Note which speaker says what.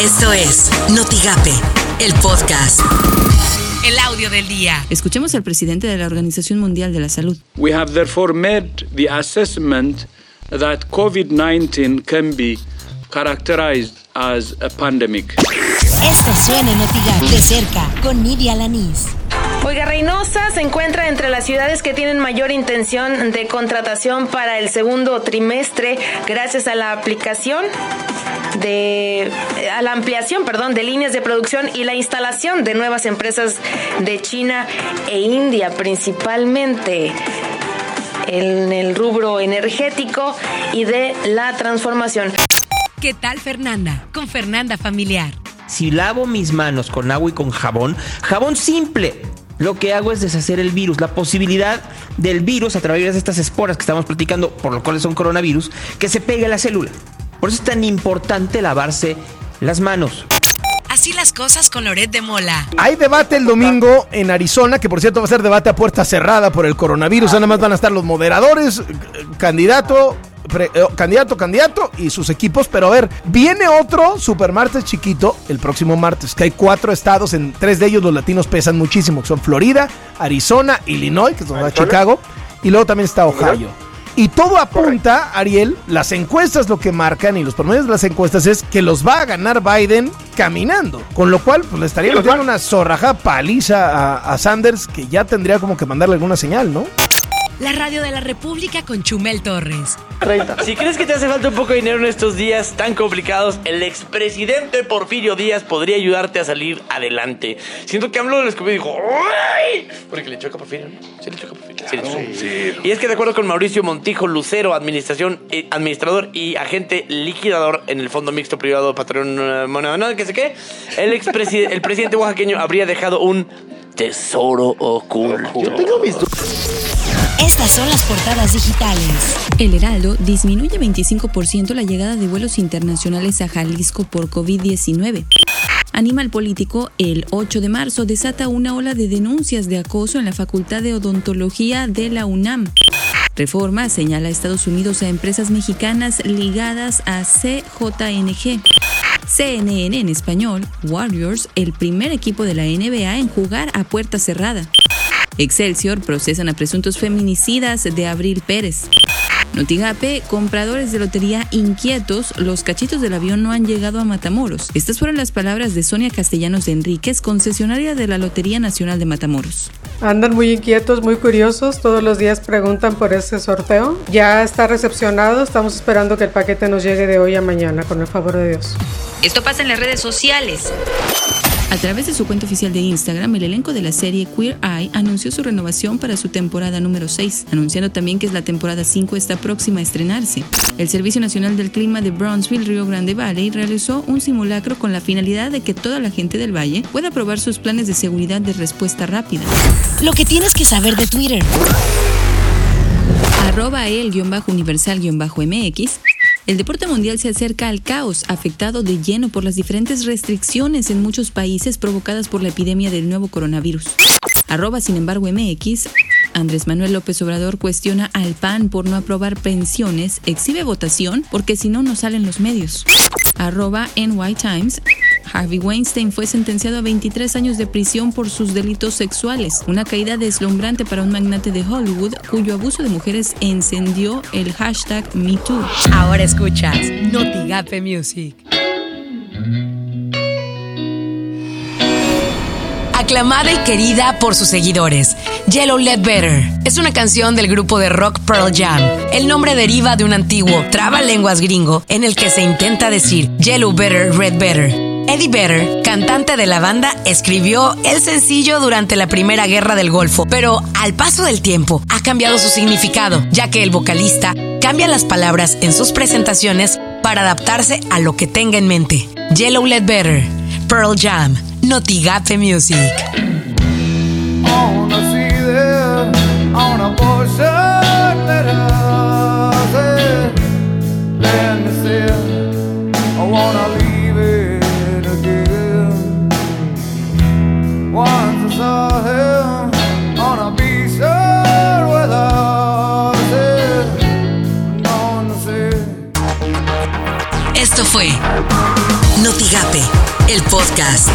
Speaker 1: Esto es Notigape, el podcast.
Speaker 2: El audio del día.
Speaker 3: Escuchemos al presidente de la Organización Mundial de la Salud.
Speaker 4: We have therefore made the assessment that COVID-19 can be characterized as a pandemic.
Speaker 1: Esto suena en Notigape de cerca con Nidia Lanís.
Speaker 5: Oiga, Reynosa se encuentra entre las ciudades que tienen mayor intención de contratación para el segundo trimestre gracias a la aplicación de a la ampliación, perdón, de líneas de producción y la instalación de nuevas empresas de China e India principalmente en el rubro energético y de la transformación.
Speaker 2: ¿Qué tal Fernanda? Con Fernanda Familiar.
Speaker 6: Si lavo mis manos con agua y con jabón, jabón simple, lo que hago es deshacer el virus, la posibilidad del virus a través de estas esporas que estamos platicando, por lo cual son coronavirus, que se pegue a la célula. Por eso es tan importante lavarse las manos.
Speaker 2: Así las cosas con Loret de Mola.
Speaker 7: Hay debate el domingo en Arizona, que por cierto va a ser debate a puerta cerrada por el coronavirus. Nada más van a estar los moderadores, candidato, pre- eh, candidato, candidato y sus equipos. Pero a ver, viene otro supermartes chiquito el próximo martes, que hay cuatro estados, en tres de ellos los latinos pesan muchísimo, que son Florida, Arizona, Illinois, que es donde va Chicago, y luego también está Ohio. Y todo apunta, Ariel, las encuestas lo que marcan y los promedios de las encuestas es que los va a ganar Biden caminando. Con lo cual, pues le estaría metiendo una zorraja paliza a, a Sanders que ya tendría como que mandarle alguna señal, ¿no?
Speaker 2: La radio de la República con Chumel Torres.
Speaker 8: Si crees que te hace falta un poco de dinero en estos días tan complicados, el expresidente Porfirio Díaz podría ayudarte a salir adelante. Siento que AMLO lo escupió y dijo ¡Ay! Porque le choca a Porfirio, ¿no? Sí le choca a Porfirio. Sí le choca. Y es que de acuerdo con Mauricio Montijo Lucero, administración, eh, administrador y agente liquidador en el Fondo Mixto Privado Patrón Moneda, no, que sé qué, el, expreside- el presidente oaxaqueño habría dejado un tesoro oculto. Yo tengo mis
Speaker 1: Estas son las portadas digitales.
Speaker 3: El Heraldo disminuye 25% la llegada de vuelos internacionales a Jalisco por COVID-19. Animal Político, el 8 de marzo, desata una ola de denuncias de acoso en la Facultad de Odontología de la UNAM. Reforma señala a Estados Unidos a empresas mexicanas ligadas a CJNG. CNN en español, Warriors, el primer equipo de la NBA en jugar a puerta cerrada. Excelsior procesan a presuntos feminicidas de Abril Pérez. Notigape, compradores de lotería inquietos, los cachitos del avión no han llegado a Matamoros. Estas fueron las palabras de Sonia Castellanos de Enríquez, concesionaria de la Lotería Nacional de Matamoros.
Speaker 9: Andan muy inquietos, muy curiosos, todos los días preguntan por ese sorteo. Ya está recepcionado, estamos esperando que el paquete nos llegue de hoy a mañana, con el favor de Dios.
Speaker 2: Esto pasa en las redes sociales.
Speaker 3: A través de su cuenta oficial de Instagram, el elenco de la serie Queer Eye anunció su renovación para su temporada número 6, anunciando también que la temporada 5 está próxima a estrenarse. El Servicio Nacional del Clima de Brownsville, Río Grande Valley, realizó un simulacro con la finalidad de que toda la gente del valle pueda probar sus planes de seguridad de respuesta rápida.
Speaker 1: Lo que tienes que saber de Twitter.
Speaker 3: arroba el-universal-mx, el deporte mundial se acerca al caos, afectado de lleno por las diferentes restricciones en muchos países provocadas por la epidemia del nuevo coronavirus. Arroba sin embargo MX, Andrés Manuel López Obrador cuestiona al PAN por no aprobar pensiones, exhibe votación porque si no no salen los medios. Arroba NY Times, Harvey Weinstein fue sentenciado a 23 años de prisión por sus delitos sexuales, una caída deslumbrante para un magnate de Hollywood cuyo abuso de mujeres encendió el hashtag MeToo.
Speaker 2: Ahora escuchas Notigape Music. Aclamada y querida por sus seguidores, Yellow Let Better es una canción del grupo de rock Pearl Jam. El nombre deriva de un antiguo trabalenguas gringo en el que se intenta decir Yellow Better, Red Better. Eddie Vedder, cantante de la banda, escribió el sencillo durante la Primera Guerra del Golfo, pero al paso del tiempo ha cambiado su significado, ya que el vocalista cambia las palabras en sus presentaciones para adaptarse a lo que tenga en mente. Yellow Let Better, Pearl Jam, Notigape Music. Esto fue Notigape, el podcast.